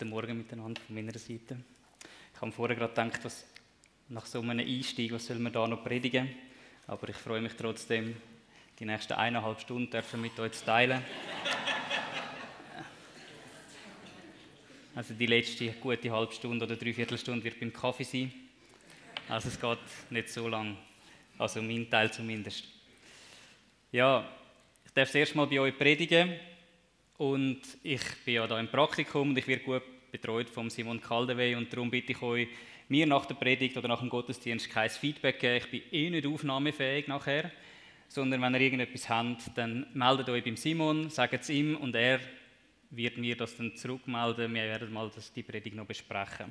Guten Morgen miteinander von meiner Seite. Ich habe vorher gerade gedacht, was, nach so einem Einstieg, was soll man da noch predigen? Aber ich freue mich trotzdem, die nächsten eineinhalb Stunden dürfen mit euch zu teilen. Also die letzte gute halbe Stunde oder Dreiviertelstunde wird beim Kaffee sein. Also es geht nicht so lang. Also mein Teil zumindest. Ja, ich darf das erste Mal bei euch predigen. Und ich bin ja da im Praktikum und ich werde gut betreut von Simon Caldewey und darum bitte ich euch, mir nach der Predigt oder nach dem Gottesdienst kein Feedback geben. Ich bin eh nicht aufnahmefähig nachher, sondern wenn ihr irgendetwas habt, dann meldet euch beim Simon, sagt es ihm und er wird mir das dann zurückmelden. Wir werden mal das, die Predigt noch besprechen.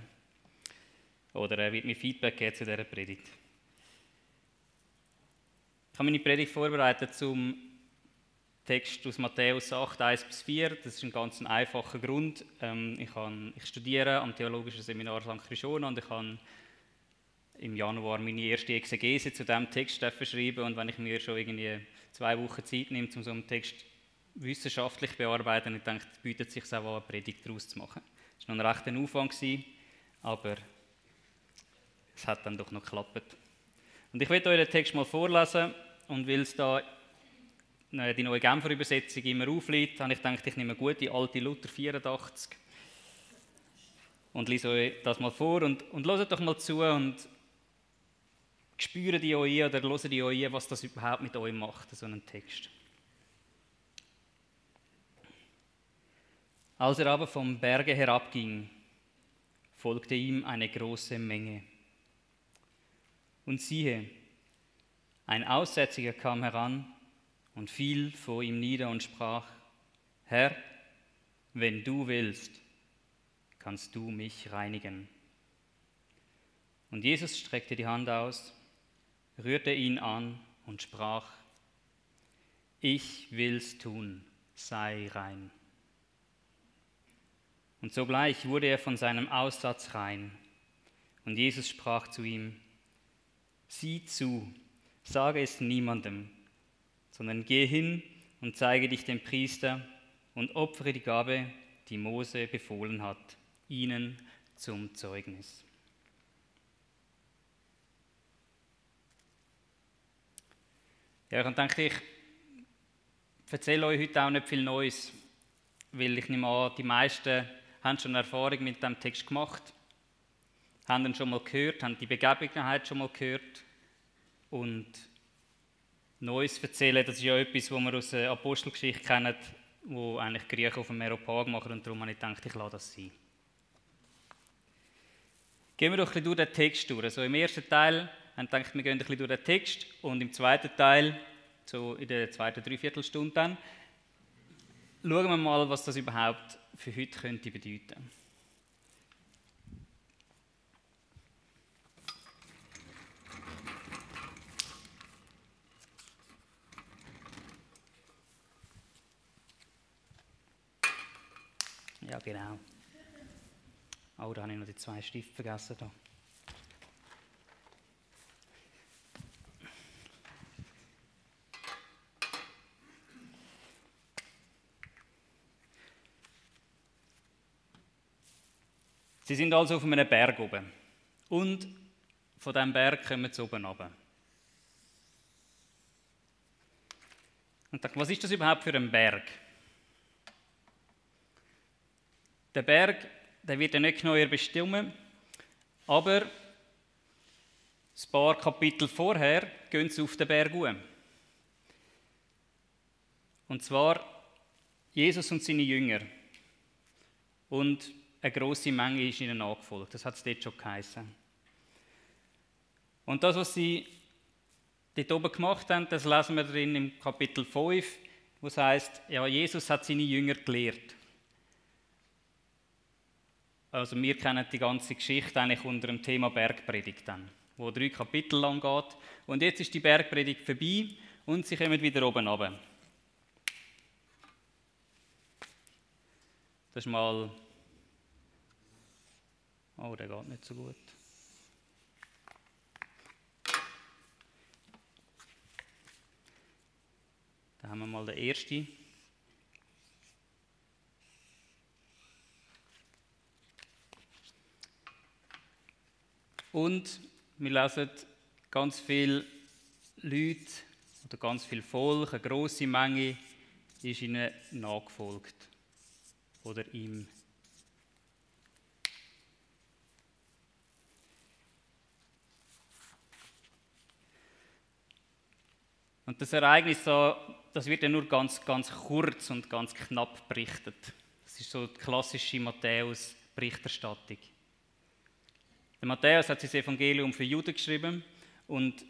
Oder er wird mir Feedback geben zu dieser Predigt. Ich habe meine Predigt vorbereitet zum Text aus Matthäus 8, 1 bis 4. Das ist ein ganz einfacher Grund. Ähm, ich, kann, ich studiere am Theologischen Seminar St. Christiana und ich habe im Januar meine erste Exegese zu diesem Text schreiben. Und wenn ich mir schon irgendwie zwei Wochen Zeit nehme, um so einen Text wissenschaftlich zu bearbeiten, ich denke, es bietet sich auch eine Predigt daraus zu machen. Es war noch ein rechter Aufwand, aber es hat dann doch noch geklappt. Und ich werde euch den Text mal vorlesen und will es da die neue Genfer Übersetzung immer aufliegt, habe ich gedacht, ich nehme eine gute alte Luther 84 und lese euch das mal vor und, und hört doch mal zu und spüren die euch oder hören die euch was das überhaupt mit euch macht, so einen Text. Als er aber vom Berge herabging, folgte ihm eine große Menge. Und siehe, ein Aussätziger kam heran und fiel vor ihm nieder und sprach, Herr, wenn du willst, kannst du mich reinigen. Und Jesus streckte die Hand aus, rührte ihn an und sprach, ich will's tun, sei rein. Und sogleich wurde er von seinem Aussatz rein. Und Jesus sprach zu ihm, sieh zu, sage es niemandem, sondern geh hin und zeige dich dem Priester und opfere die Gabe, die Mose befohlen hat, ihnen zum Zeugnis. Ja, dann denke ich, erzähle euch heute auch nicht viel Neues, weil ich nehme an, die meisten haben schon Erfahrung mit dem Text gemacht, haben ihn schon mal gehört, haben die Begebenheit schon mal gehört und Neues erzählen, das ist ja etwas, was wir aus der Apostelgeschichte kennen, wo eigentlich Griechen auf dem Meropag machen und darum habe ich gedacht, ich lasse das sein. Gehen wir doch ein bisschen durch den Text durch. Also im ersten Teil haben wir gedacht, wir gehen ein bisschen durch den Text und im zweiten Teil, so in der zweiten Dreiviertelstunde dann, schauen wir mal, was das überhaupt für heute könnte bedeuten. Ja, genau. Oh, da habe ich noch die zwei Stifte vergessen. Da. Sie sind also auf einem Berg oben. Und von diesem Berg kommen sie oben runter. Und dachte, was ist das überhaupt für ein Berg? Der Berg, der wird ja nicht genau bestimmen, aber ein paar Kapitel vorher gehen sie auf den Berg hoch. Und zwar Jesus und seine Jünger. Und eine große Menge ist ihnen nachgefolgt. Das hat es dort schon geheißen. Und das, was sie dort oben gemacht haben, das lesen wir drin im Kapitel 5, wo es heißt, ja, Jesus hat seine Jünger gelehrt. Also wir kennen die ganze Geschichte eigentlich unter dem Thema Bergpredigt dann, wo drei Kapitel lang geht. Und jetzt ist die Bergpredigt vorbei und sie kommen wieder oben runter. Das ist mal... Oh, der geht nicht so gut. Da haben wir mal den ersten. Und wir lesen ganz viele Leute oder ganz viel Volk, eine große Menge, ist ihnen nachgefolgt oder ihm. Und das Ereignis das wird ja nur ganz, ganz kurz und ganz knapp berichtet. Das ist so die klassische Matthäus-Berichterstattung. Der Matthäus hat das Evangelium für Juden geschrieben und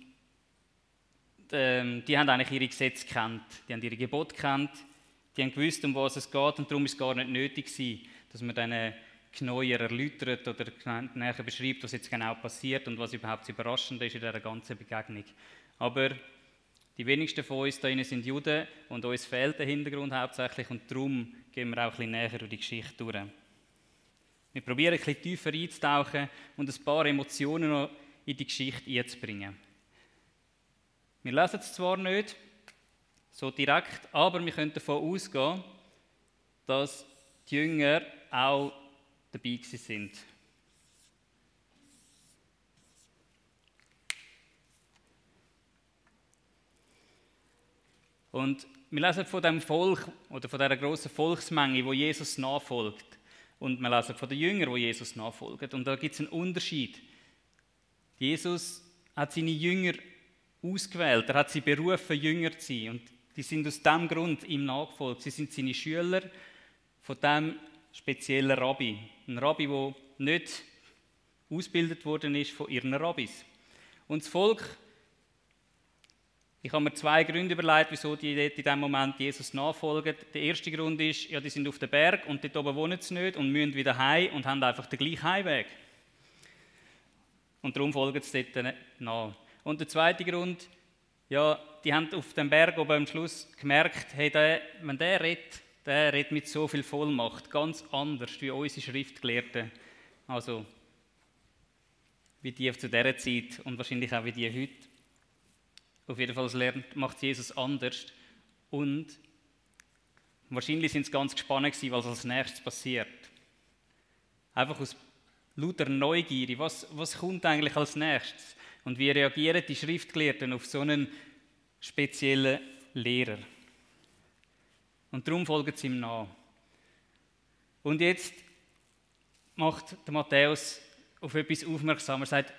ähm, die haben eigentlich ihre Gesetze kennt, die haben ihre Gebote kennt, die haben gewusst, um was es geht und darum ist es gar nicht nötig gewesen, dass man diesen genauer erläutert oder näher beschreibt, was jetzt genau passiert und was überhaupt das Überraschende ist in dieser ganzen Begegnung. Aber die wenigsten von uns hier sind Juden und uns fehlt der Hintergrund hauptsächlich und darum gehen wir auch ein bisschen näher durch die Geschichte durch. Wir probieren ein bisschen tiefer einzutauchen und ein paar Emotionen noch in die Geschichte einzubringen. Wir lesen es zwar nicht so direkt, aber wir können davon ausgehen, dass die Jünger auch dabei sind. Und wir lesen von dem Volk oder von dieser großen Volksmenge, wo Jesus nachfolgt. Und wir lesen von den Jüngern, wo Jesus nachfolgt. Und da gibt es einen Unterschied. Jesus hat seine Jünger ausgewählt. Er hat sie berufen, Jünger zu sein. Und die sind aus diesem Grund ihm nachgefolgt. Sie sind seine Schüler von diesem speziellen Rabbi. Ein Rabbi, der nicht ausgebildet worden ist von ihren Rabbis. Und das Volk, ich habe mir zwei Gründe überlegt, wieso die in diesem Moment Jesus nachfolgen. Der erste Grund ist, ja, die sind auf dem Berg und dort oben wohnen sie nicht und müssen wieder heim und haben einfach den gleichen Heimweg. Und darum folgen sie dort nach. Und der zweite Grund, ja, die haben auf dem Berg oben am Schluss gemerkt, hey, der, wenn der redet, der redet mit so viel Vollmacht, ganz anders wie unsere Schriftgelehrten. Also, wie die zu dieser Zeit und wahrscheinlich auch wie die heute. Auf jeden Fall lernt, macht Jesus anders. Und wahrscheinlich sind sie ganz gespannt was als nächstes passiert. Einfach aus lauter Neugierde. Was, was kommt eigentlich als nächstes? Und wie reagieren die Schriftgelehrten auf so einen speziellen Lehrer? Und darum folgen sie ihm nach. Und jetzt macht der Matthäus auf etwas aufmerksam. Er sagt,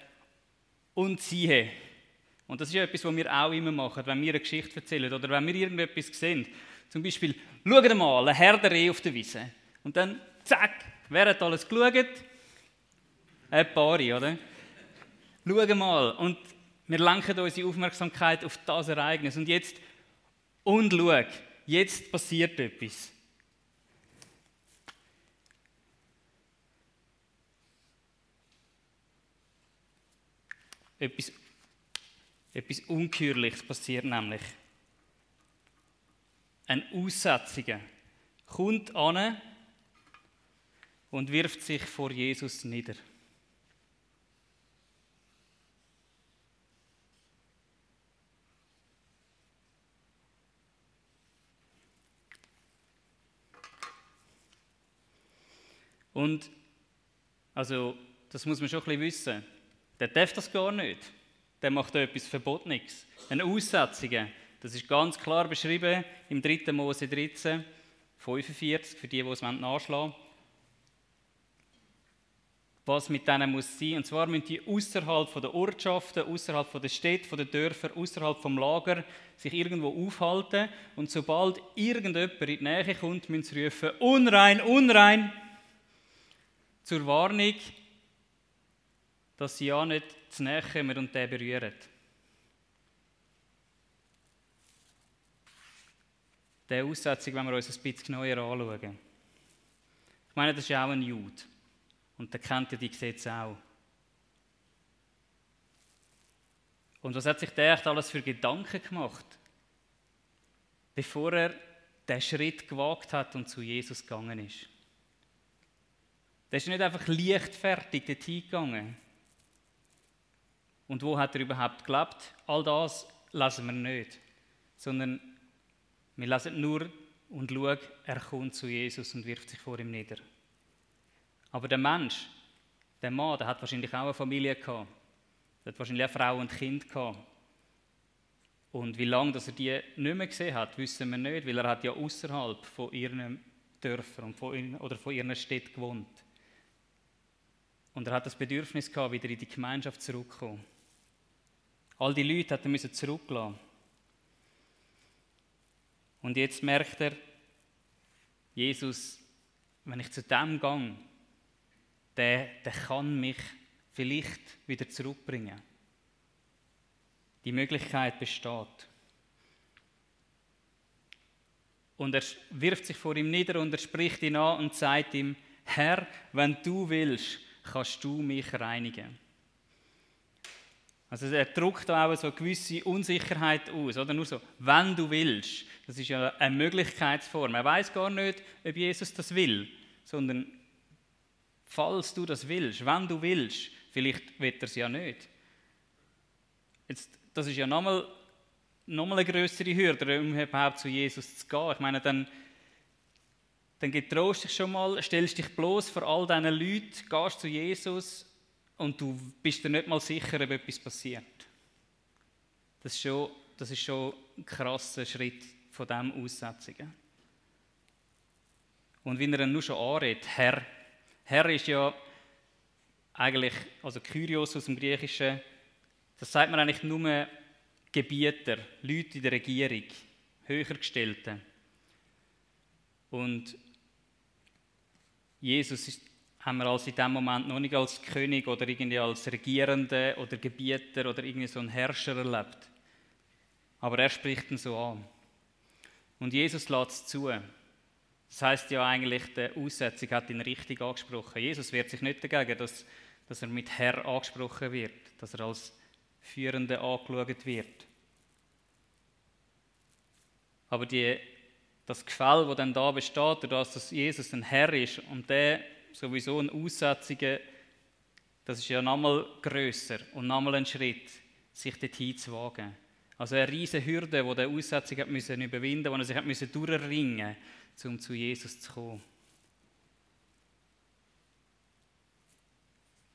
und siehe. Und das ist ja etwas, was wir auch immer machen, wenn wir eine Geschichte erzählen oder wenn wir irgendetwas sehen. Zum Beispiel, schaut mal, ein Herr der Reh auf der Wiese. Und dann, zack, wer hat alles geschaut? Ein paar, oder? Schau mal. Und wir lenken unsere Aufmerksamkeit auf das Ereignis. Und jetzt, und schau, jetzt passiert etwas. Etwas, etwas Ungeheuerliches passiert nämlich. Ein Aussätziger kommt an und wirft sich vor Jesus nieder. Und also, das muss man schon ein bisschen wissen. Der darf das gar nicht. Der macht etwas Verbotenes. Eine Aussetzung, das ist ganz klar beschrieben im 3. Mose 13, 45, für die, die es nachschlagen wollen. Was mit denen muss sein. Und zwar müssen die außerhalb der Ortschaften, außerhalb der Städte, der Dörfer, außerhalb vom Lager sich irgendwo aufhalten. Und sobald irgendjemand in die Nähe kommt, müssen sie rufen: Unrein, unrein! zur Warnung, dass sie ja nicht zu näher kommen und den berühren. Diese Aussetzung, wenn wir uns ein bisschen genauer anschauen. Ich meine, das ist ja auch ein Jude. Und der kennt ja die Gesetze auch. Und was hat sich der echt alles für Gedanken gemacht, bevor er den Schritt gewagt hat und zu Jesus gegangen ist? Der ist nicht einfach leichtfertig dorthin gegangen. Und wo hat er überhaupt gelebt? All das lesen wir nicht. Sondern wir lesen nur und schauen, er kommt zu Jesus und wirft sich vor ihm nieder. Aber der Mensch, der Mann, der hat wahrscheinlich auch eine Familie gehabt. Er hat wahrscheinlich auch Frau und Kind gehabt. Und wie lange dass er die nicht mehr gesehen hat, wissen wir nicht, weil er hat ja außerhalb von ihren Dörfern und von oder von ihren Städten gewohnt. Und er hat das Bedürfnis gehabt, wieder in die Gemeinschaft zurückzukommen. All die Leute hat er zurücklassen. Und jetzt merkt er, Jesus, wenn ich zu dem gehe, der, der kann mich vielleicht wieder zurückbringen. Die Möglichkeit besteht. Und er wirft sich vor ihm nieder und er spricht ihn an und sagt ihm, Herr, wenn du willst, kannst du mich reinigen. Also er drückt auch so gewisse Unsicherheit aus, oder nur so, wenn du willst. Das ist ja eine Möglichkeitsform. Er weiß gar nicht, ob Jesus das will, sondern falls du das willst, wenn du willst, vielleicht wird er es ja nicht. Jetzt, das ist ja nochmal nochmal eine größere Hürde, um überhaupt zu Jesus zu gehen. Ich meine, dann, dann getrost dich schon mal, stellst dich bloß vor all diesen Leuten, gehst zu Jesus und du bist dir nicht mal sicher, ob etwas passiert. Das ist schon, das ist schon ein krasser Schritt von diesen Aussetzungen. Und wenn er dann nur schon anredet, Herr, Herr ist ja eigentlich, also Kyrios aus dem Griechischen, das sagt man eigentlich nur Gebieter, Leute in der Regierung, Höhergestellte. Und Jesus ist, haben wir also in dem Moment noch nicht als König oder irgendwie als Regierende oder Gebieter oder irgendwie so ein Herrscher erlebt. Aber er spricht ihn so an. Und Jesus lässt es zu. Das heißt ja eigentlich, der Aussetzung hat ihn richtig angesprochen. Jesus wehrt sich nicht dagegen, dass, dass er mit Herr angesprochen wird, dass er als Führende angeschaut wird. Aber die, das Gefälle, das dann da besteht, dass Jesus ein Herr ist und der sowieso ein Aussetzungen, das ist ja nochmal grösser und nochmal ein Schritt, sich dorthin zu wagen. Also eine riesige Hürde, die der Aussetzung hat müssen überwinden musste, die er sich durchringen musste, um zu Jesus zu kommen.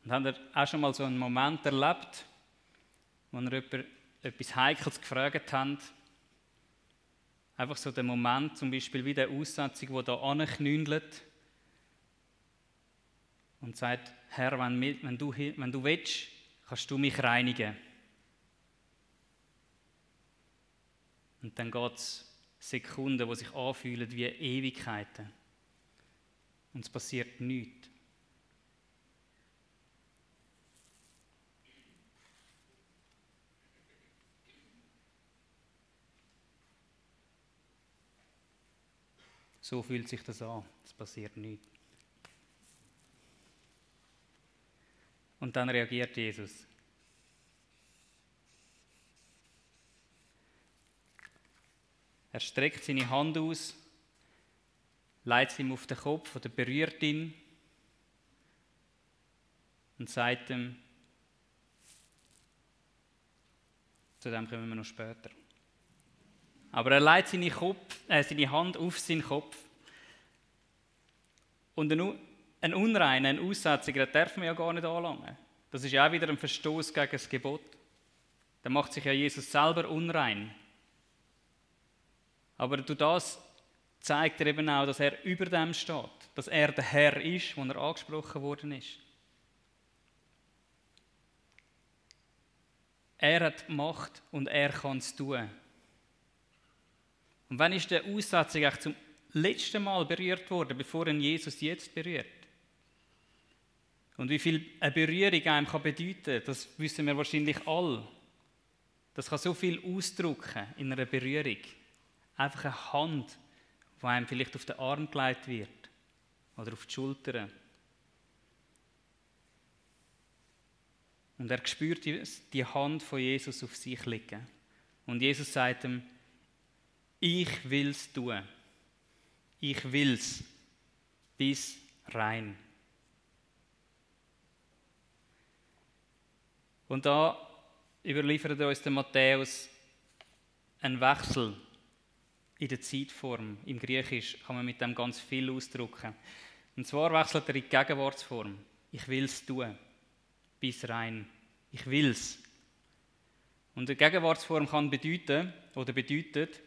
Und habt ihr auch schon mal so einen Moment erlebt, wo ihr etwas Heikles gefragt habt? Einfach so der Moment, zum Beispiel wie der Aussetzung, wo da anknündelt und sagt, Herr, wenn, wenn, du, wenn du willst, kannst du mich reinigen. Und dann geht es Sekunden, die sich anfühlen wie Ewigkeiten. Und es passiert nichts. So fühlt sich das an. Es passiert nichts. Und dann reagiert Jesus. Er streckt seine Hand aus, leitet ihm auf den Kopf oder berührt ihn und sagt ihm, zu dem kommen wir noch später. Aber er leitet seine, Kopf, äh, seine Hand auf seinen Kopf. Und ein Unreiner, ein Aussätziger, darf man ja gar nicht anlangen. Das ist ja auch wieder ein Verstoß gegen das Gebot. Da macht sich ja Jesus selber unrein. Aber durch das zeigt er eben auch, dass er über dem steht, dass er der Herr ist, wo er angesprochen worden ist. Er hat Macht und er kann es tun. Und wann ist der Aussatz eigentlich zum letzten Mal berührt worden, bevor ihn Jesus jetzt berührt? Und wie viel eine Berührung einem kann bedeuten, das wissen wir wahrscheinlich alle. Das kann so viel ausdrücken in einer Berührung. Einfach eine Hand, die einem vielleicht auf den Arm gelegt wird oder auf die Schulter. Und er spürt die Hand von Jesus auf sich liegen. Und Jesus sagt ihm, ich will's tun. Ich will's. Bis rein. Und da überliefert uns der Matthäus einen Wechsel in der Zeitform. Im Griechisch kann man mit dem ganz viel ausdrücken. Und zwar wechselt er in die Gegenwartsform. Ich will es tun. Bis rein. Ich will's. Und die Gegenwartsform kann bedeuten oder bedeutet,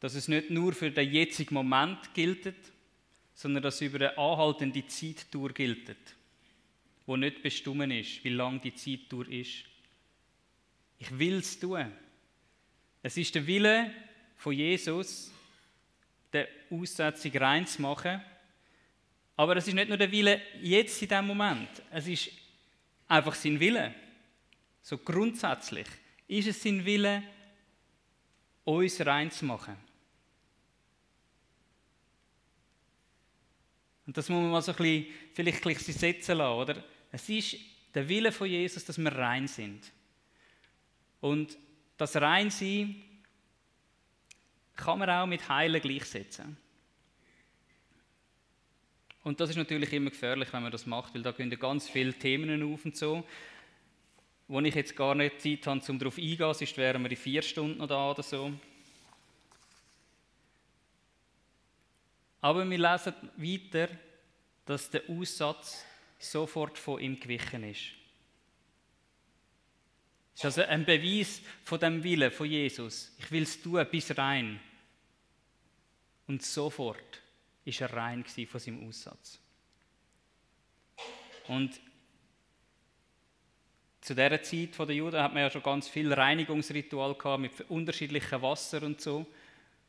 dass es nicht nur für den jetzigen Moment gilt, sondern dass es über eine anhaltende Zeitdauer gilt, wo nicht bestimmt ist, wie lang die Zeitdauer ist. Ich will es tun. Es ist der Wille von Jesus, die Aussetzung reinzumachen. Aber es ist nicht nur der Wille jetzt in diesem Moment. Es ist einfach sein Wille. So grundsätzlich ist es sein Wille, uns reinzumachen. Und das muss man mal so ein bisschen, vielleicht gleich setzen lassen, oder? Es ist der Wille von Jesus, dass wir rein sind. Und das Reinsein kann man auch mit Heilen gleichsetzen. Und das ist natürlich immer gefährlich, wenn man das macht, weil da gehen ganz viele Themen auf und so, wo ich jetzt gar nicht Zeit habe, um darauf eingehen, sonst wären wir in vier Stunden noch da oder so. Aber wir lesen weiter, dass der Aussatz sofort von ihm gewichen ist. Das ist also ein Beweis von dem Willen von Jesus. Ich will es tun bis rein. Und sofort ist er rein von seinem Aussatz. Und zu dieser Zeit der Juden hat man ja schon ganz viel Reinigungsritual gehabt mit unterschiedlichen Wasser und so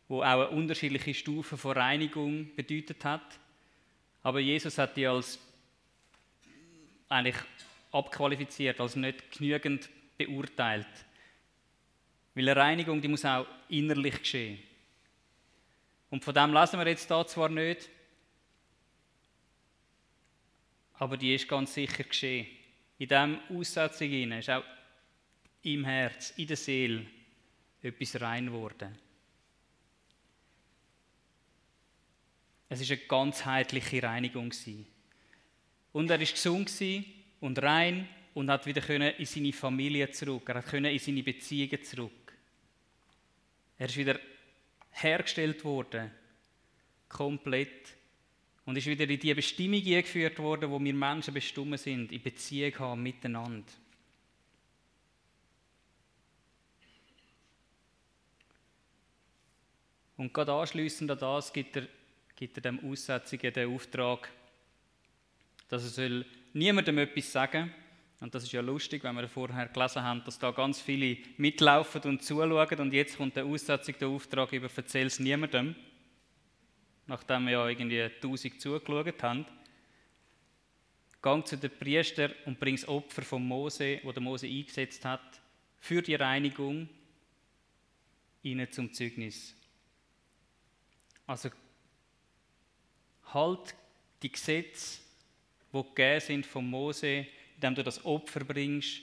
wo auch eine unterschiedliche Stufe von Reinigung bedeutet hat. Aber Jesus hat die als eigentlich abqualifiziert, als nicht genügend beurteilt. Weil eine Reinigung, die muss auch innerlich geschehen. Und von dem lesen wir jetzt da zwar nicht, aber die ist ganz sicher geschehen. In diesem Aussetzung ist auch im Herz, in der Seele etwas rein geworden. Es ist eine ganzheitliche Reinigung Und er ist gesund und rein und hat wieder in seine Familie zurück. Er hat in seine Beziehungen zurück. Er ist wieder hergestellt worden, komplett. Und ist wieder in die Bestimmung eingeführt worden, wo wir Menschen bestimmt sind, in Beziehung haben miteinander. Und gerade anschliessend an das gibt er gibt er dem Aussätzigen den Auftrag, dass er soll niemandem etwas sagen und das ist ja lustig, wenn wir vorher gelesen haben, dass da ganz viele mitlaufen und zuschauen und jetzt kommt der Aussätzige der Auftrag über «Erzähl es niemandem», nachdem wir ja irgendwie tausend zugeschaut haben. Gang zu den Priester und bring das Opfer von Mose, wo der Mose eingesetzt hat, für die Reinigung ihnen zum Zeugnis. Also halt die Gesetze, die gegeben sind von Mose, indem du das Opfer bringst,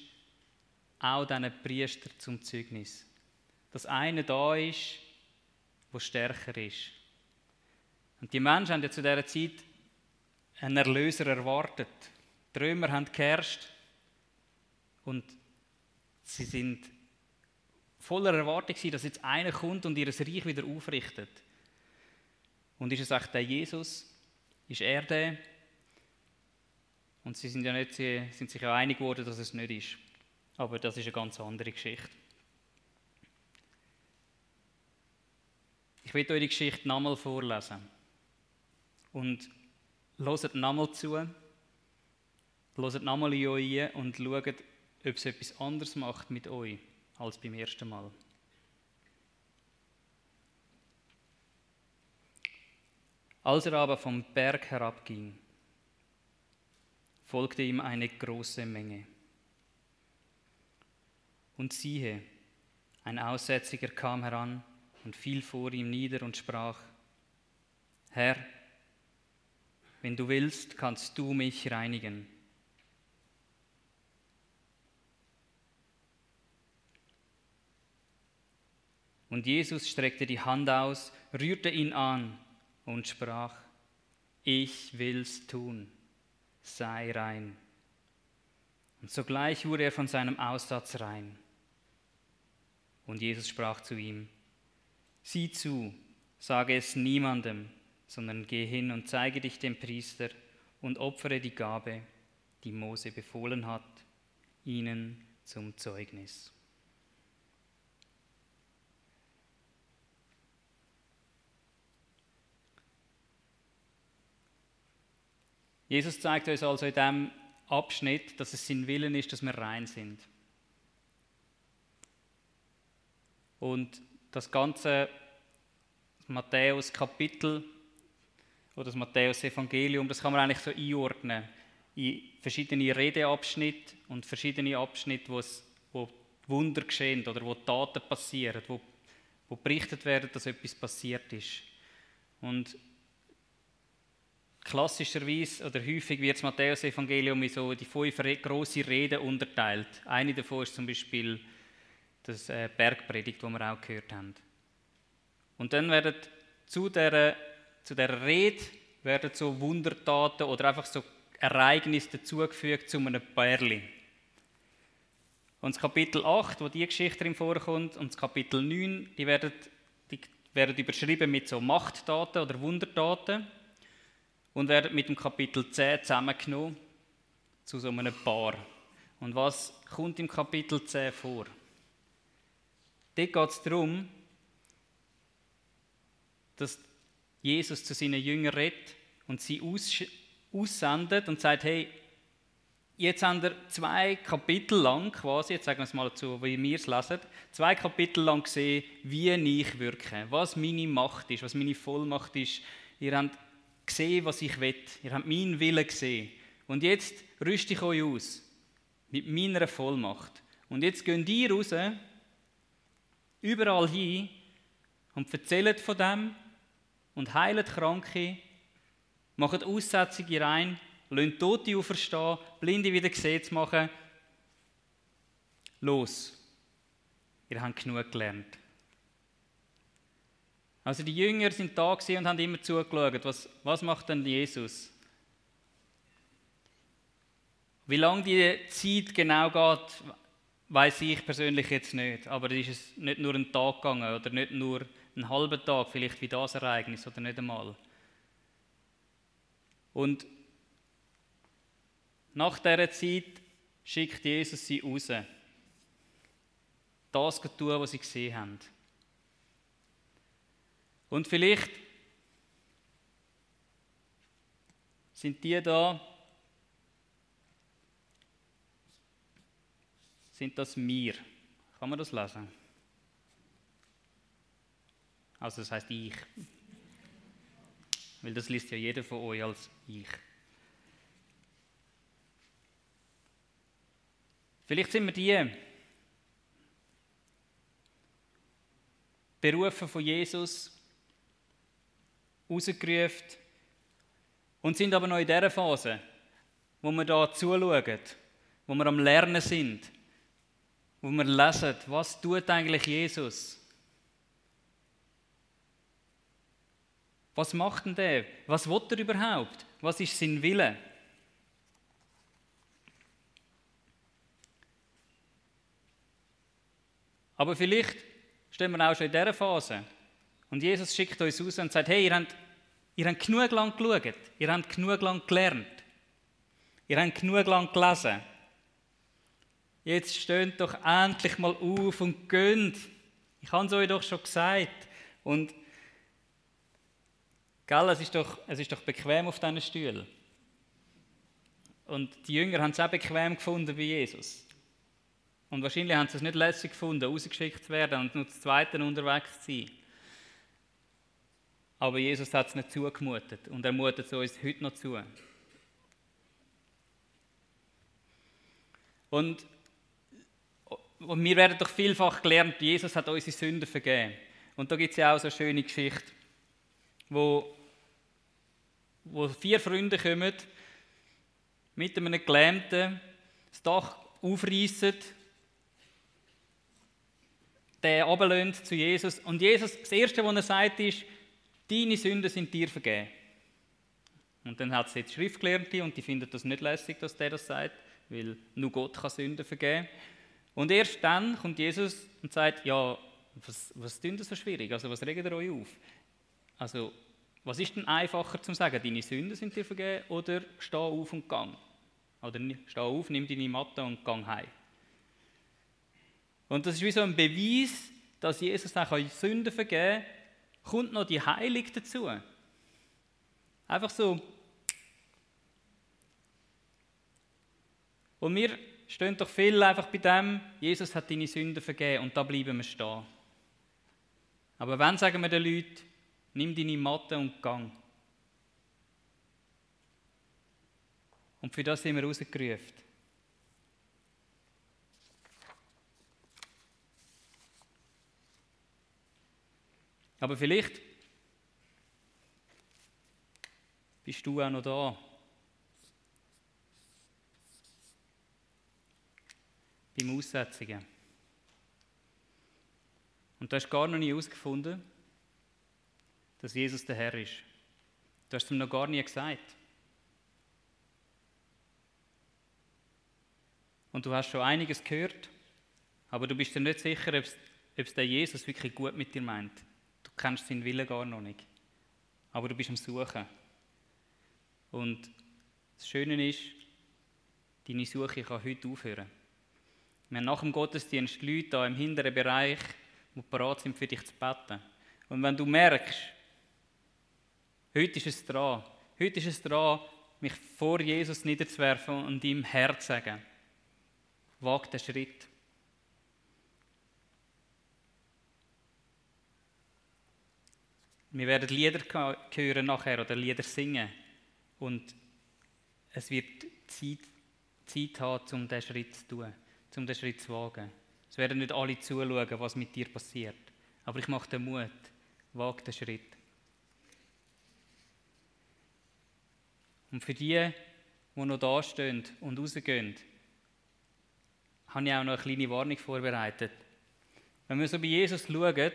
auch diesen Priester zum Zeugnis. Dass einer da ist, der stärker ist. Und die Menschen haben ja zu dieser Zeit einen Erlöser erwartet. Die Römer haben geherrscht und sie sind voller Erwartung, dass jetzt einer kommt und ihr Reich wieder aufrichtet. Und ist es echt der Jesus, ist er der? Und sie sind, ja nicht, sind sich ja einig geworden, dass es nicht ist. Aber das ist eine ganz andere Geschichte. Ich will euch die Geschichte nochmal vorlesen. Und hört nochmal zu, hört nochmal in euch ein und schaut, ob es etwas anderes macht mit euch als beim ersten Mal. Als er aber vom Berg herabging, folgte ihm eine große Menge. Und siehe, ein Aussätziger kam heran und fiel vor ihm nieder und sprach, Herr, wenn du willst, kannst du mich reinigen. Und Jesus streckte die Hand aus, rührte ihn an und sprach, ich will's tun, sei rein. Und sogleich wurde er von seinem Aussatz rein. Und Jesus sprach zu ihm, sieh zu, sage es niemandem, sondern geh hin und zeige dich dem Priester und opfere die Gabe, die Mose befohlen hat, ihnen zum Zeugnis. Jesus zeigt uns also in diesem Abschnitt, dass es sein Willen ist, dass wir rein sind. Und das ganze Matthäus-Kapitel oder das Matthäus-Evangelium, das kann man eigentlich so einordnen in verschiedene Redeabschnitte und verschiedene Abschnitte, wo, es, wo Wunder geschehen oder wo Taten passieren, wo, wo berichtet werden, dass etwas passiert ist. Und klassischerweise oder häufig wird das Matthäus-Evangelium in so die fünf grosse Reden unterteilt. Eine davon ist zum Beispiel das äh, Bergpredigt, wo wir auch gehört haben. Und dann werden zu dieser, zu dieser Rede werden so Wundertaten oder einfach so Ereignisse dazugefügt zu einem Pärli. Und das Kapitel 8, wo die Geschichte drin vorkommt, und das Kapitel 9, die werden, die werden überschrieben mit so Machttaten oder Wundertaten und werden mit dem Kapitel 10 zusammengenommen zu so einem Paar. Und was kommt im Kapitel 10 vor? Dort geht es darum, dass Jesus zu seinen Jüngern redet und sie aussendet und sagt, hey, jetzt haben wir zwei Kapitel lang, quasi, jetzt sagen wir es mal zu, wie wir es lesen, zwei Kapitel lang gesehen, wie ich wirke, was meine Macht ist, was meine Vollmacht ist. Ihr habt gesehen, was ich will. Ihr habt meinen Willen gesehen. Und jetzt rüste ich euch aus mit meiner Vollmacht. Und jetzt gehen ihr raus, überall hin und erzählt von dem und heilt Kranke, macht Aussetzungen rein, lasst Tote auferstehen, Blinde wieder Gesetz machen. Los, ihr habt genug gelernt. Also die Jünger sind da und haben immer zugeschaut, was, was macht denn Jesus? Wie lange die Zeit genau geht, weiß ich persönlich jetzt nicht. Aber es ist nicht nur ein Tag gegangen oder nicht nur einen halben Tag, vielleicht wie das Ereignis oder nicht einmal. Und nach dieser Zeit schickt Jesus sie raus. Das tun, was sie gesehen haben. Und vielleicht sind die da, sind das mir. Kann man das lesen? Also das heißt ich. Weil das liest ja jeder von euch als ich. Vielleicht sind wir die berufen von Jesus, rausgerufen und sind aber noch in dieser Phase, wo wir da zuschauen, wo wir am Lernen sind, wo wir lesen, was tut eigentlich Jesus? Was macht denn der? Was will er überhaupt? Was ist sein Wille? Aber vielleicht stehen wir auch schon in dieser Phase. Und Jesus schickt uns raus und sagt, hey, ihr habt, ihr habt genug lang geschaut, ihr habt genug lang gelernt, ihr habt genug lang gelesen. Jetzt steht doch endlich mal auf und gönnt. Ich habe es euch doch schon gesagt. Und gell, es, ist doch, es ist doch bequem auf diesen Stühlen. Und die Jünger haben es auch bequem gefunden wie Jesus. Und wahrscheinlich haben sie es nicht lässig gefunden, rausgeschickt zu werden und nur zu Zweiten unterwegs zu sein. Aber Jesus hat es nicht zugemutet und er mutet es uns heute noch zu. Und, wir werden doch vielfach gelernt, Jesus hat unsere Sünden vergeben. Und da gibt es ja auch so eine schöne Geschichte, wo, wo vier Freunde kommen, mit einem Gelähmten das Dach aufreißen, runterlöhnt zu Jesus. Und Jesus, das Erste, was er sagt, ist, deine Sünden sind dir vergeben. Und dann hat es jetzt Schriftgelehrte und die finden das nicht lässig, dass der das sagt, weil nur Gott kann Sünden vergeben. Und erst dann kommt Jesus und sagt, ja, was, was tun das so schwierig? Also was regt ihr euch auf? Also, was ist denn einfacher zu sagen, deine Sünden sind dir vergeben oder steh auf und gang? Oder steh auf, nimm deine Matte und gang heim. Und das ist wie so ein Beweis, dass Jesus auch Sünden vergeben kann, kommt noch die Heilung dazu. Einfach so. Und wir stehen doch viel einfach bei dem, Jesus hat deine Sünden vergeben und da bleiben wir stehen. Aber wenn sagen wir den Leuten, nimm deine Matte und gang. Und für das sind wir rausgerufen. Aber vielleicht bist du auch noch da. Beim Aussetzungen. Und du hast gar noch nie herausgefunden, dass Jesus der Herr ist. Du hast es ihm noch gar nie gesagt. Und du hast schon einiges gehört, aber du bist dir nicht sicher, ob es der Jesus wirklich gut mit dir meint. Du kennst seinen Willen gar noch nicht. Aber du bist am Suchen. Und das Schöne ist, deine Suche kann heute aufhören. Wir haben nach dem Gottesdienst Leute hier im hinteren Bereich, die bereit sind, für dich zu beten. Und wenn du merkst, heute ist es dran, heute ist es dran, mich vor Jesus niederzuwerfen und ihm Herz sagen, Wag den Schritt. Wir werden Lieder hören nachher oder Lieder singen. Und es wird Zeit, Zeit haben, um diesen Schritt zu tun, um diesen Schritt zu wagen. Es werden nicht alle zuschauen, was mit dir passiert. Aber ich mache den Mut. Wag den Schritt. Und für die, die noch da stehen und rausgehen, habe ich auch noch eine kleine Warnung vorbereitet. Wenn wir so bei Jesus schauen,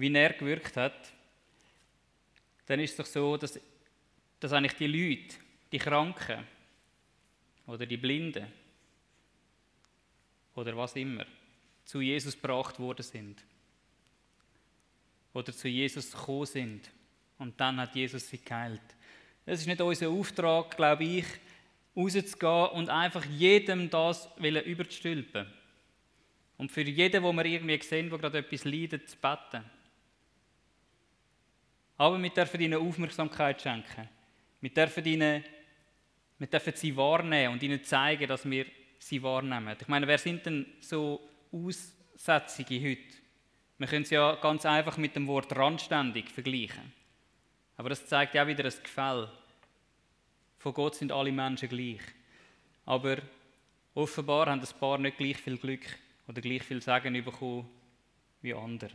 wie er gewirkt hat, dann ist es doch so, dass, dass eigentlich die Leute, die Kranken oder die Blinden oder was immer, zu Jesus gebracht worden sind. Oder zu Jesus gekommen sind. Und dann hat Jesus sie geheilt. Das ist nicht unser Auftrag, glaube ich, rauszugehen und einfach jedem das überzustülpen. Und für jeden, wo wir irgendwie sehen, der gerade etwas leidet, zu beten. Aber wir dürfen ihnen Aufmerksamkeit schenken. Wir dürfen, ihnen, wir dürfen sie wahrnehmen und ihnen zeigen, dass wir sie wahrnehmen. Ich meine, wer sind denn so Aussätzige heute? Wir können sie ja ganz einfach mit dem Wort randständig vergleichen. Aber das zeigt ja auch wieder das Gefälle. Von Gott sind alle Menschen gleich. Aber offenbar haben ein paar nicht gleich viel Glück oder gleich viel Segen bekommen wie andere.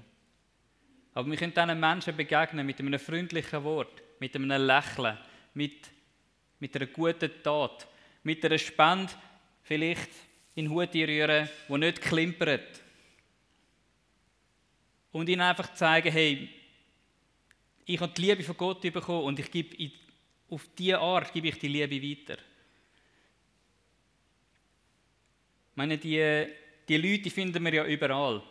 Aber wir können diesen Menschen begegnen mit einem freundlichen Wort, mit einem Lächeln, mit, mit einer guten Tat, mit einer Spende vielleicht in Hut rühren, die nicht klimpert. Und ihnen einfach zeigen, hey, ich habe die Liebe von Gott bekommen und ich gebe auf diese Art gebe ich die Liebe weiter. Ich meine, die, die Leute finden wir ja überall.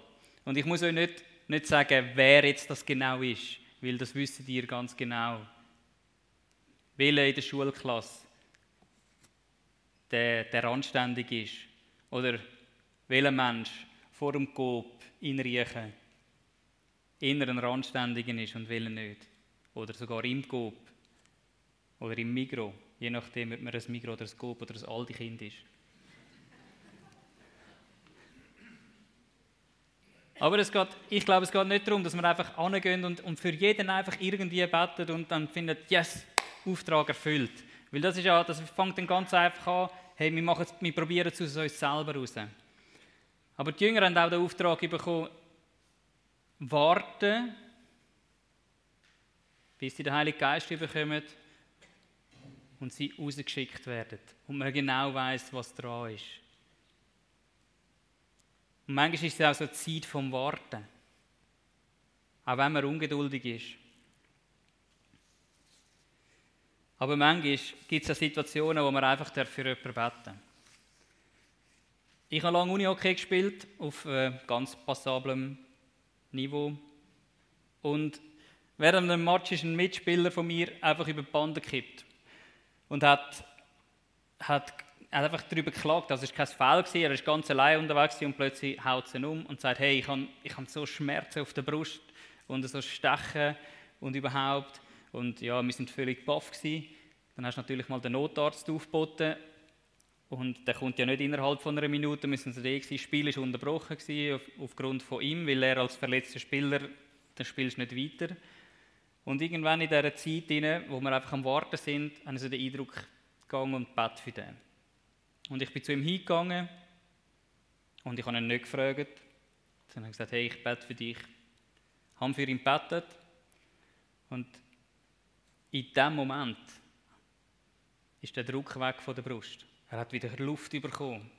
Und ich muss euch nicht, nicht sagen, wer jetzt das genau ist, weil das wissen ihr ganz genau. Welcher in der Schulklasse der, der anständig ist. Oder welcher Mensch vor dem Coop in Riechen inner Randständigen ist und welcher nicht. Oder sogar im Coop oder im Migro, je nachdem, ob man ein Migro oder ein Coop oder ein Aldi-Kind ist. Aber es geht, ich glaube, es geht nicht darum, dass wir einfach angehen und, und für jeden einfach irgendwie beten und dann findet, yes, Auftrag erfüllt. Weil das ist ja, das fängt dann ganz einfach an, hey, wir, machen, wir probieren es aus uns selber raus. Aber die Jünger haben auch den Auftrag bekommen, warten, bis sie den Heiligen Geist bekommen und sie rausgeschickt werden und man genau weiß, was dran ist. Und manchmal ist es auch so die Zeit vom Warten, auch wenn man ungeduldig ist. Aber manchmal gibt es auch Situationen, wo man einfach für jemanden beten darf. Ich habe lange Uni-Hockey gespielt, auf äh, ganz passablem Niveau. Und während einem Match ist ein Mitspieler von mir einfach über die Bande gekippt und hat hat, hat einfach darüber geklagt, das war kein Fall, er ist ganz allein unterwegs und plötzlich haut ihn um und sagt, hey, ich habe ich hab so Schmerzen auf der Brust und so Stechen und überhaupt. Und ja, wir sind völlig baff. Dann hast du natürlich mal den Notarzt aufgeboten und der kommt ja nicht innerhalb von einer Minute, müssen sie da Das Spiel war unterbrochen gewesen, auf, aufgrund von ihm, weil er als verletzter Spieler, dann spielst du nicht weiter. Und irgendwann in dieser Zeit, wo wir einfach am Warten sind, haben sie den Eindruck gegangen und Bett für den. Und ich bin zu ihm hingegangen und ich habe ihn nicht gefragt. Dann ich gesagt, hey, ich bete für dich. Ich habe für ihn gebetet und in dem Moment ist der Druck weg von der Brust. Er hat wieder Luft bekommen.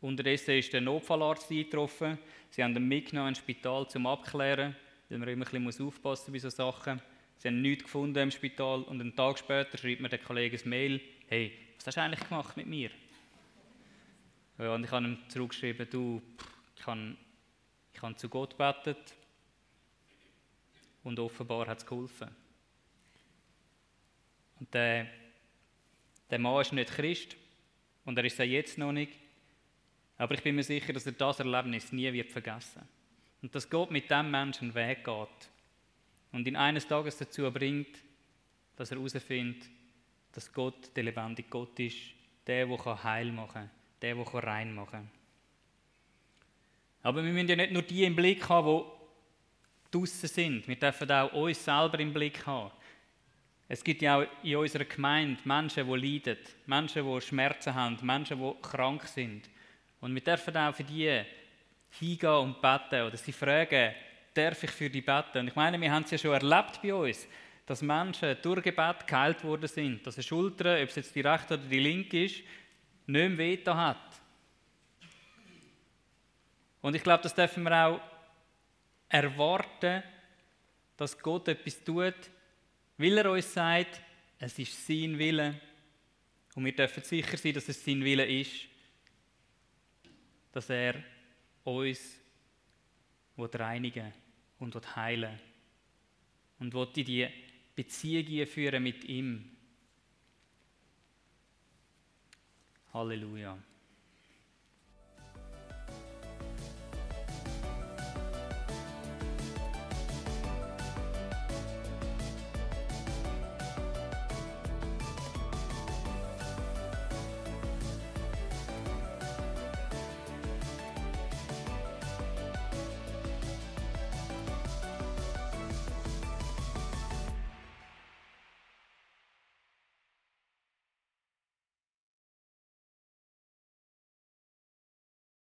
Unterdessen ist der Notfallarzt eingetroffen. Sie haben ihn mitgenommen ins Spital zum Abklären, weil man immer ein bisschen aufpassen muss bei solchen Sachen. Sie haben nichts gefunden im Spital und einen Tag später schreibt mir der Kollege ein Mail: Hey, was hast du eigentlich gemacht mit mir? Ja, und ich habe ihm zurückgeschrieben: Du, ich habe, ich habe zu Gott gebetet und offenbar hat es geholfen. Und der, der Mann ist nicht Christ und er ist es jetzt noch nicht. Aber ich bin mir sicher, dass er das Erlebnis nie wird vergessen Und dass Gott mit dem Menschen Weg geht und ihn eines Tages dazu bringt, dass er herausfindet, dass Gott der lebendige Gott ist, der, der Heil machen kann, der, der rein machen kann. Aber wir müssen ja nicht nur die im Blick haben, die draußen sind. Wir dürfen auch uns selber im Blick haben. Es gibt ja auch in unserer Gemeinde Menschen, die leiden, Menschen, die Schmerzen haben, Menschen, die krank sind. Und wir dürfen auch für die hingehen und beten oder sie fragen, darf ich für die beten? Und ich meine, wir haben es ja schon erlebt bei uns, dass Menschen durch Gebet geheilt worden sind, dass eine Schulter, ob es jetzt die rechte oder die linke ist, nicht mehr weh hat. Und ich glaube, das dürfen wir auch erwarten, dass Gott etwas tut, weil er uns sagt, es ist sein Wille. Und wir dürfen sicher sein, dass es sein Wille ist, dass er uns reinigen und heilen und in die Beziehungen führen mit ihm. Halleluja.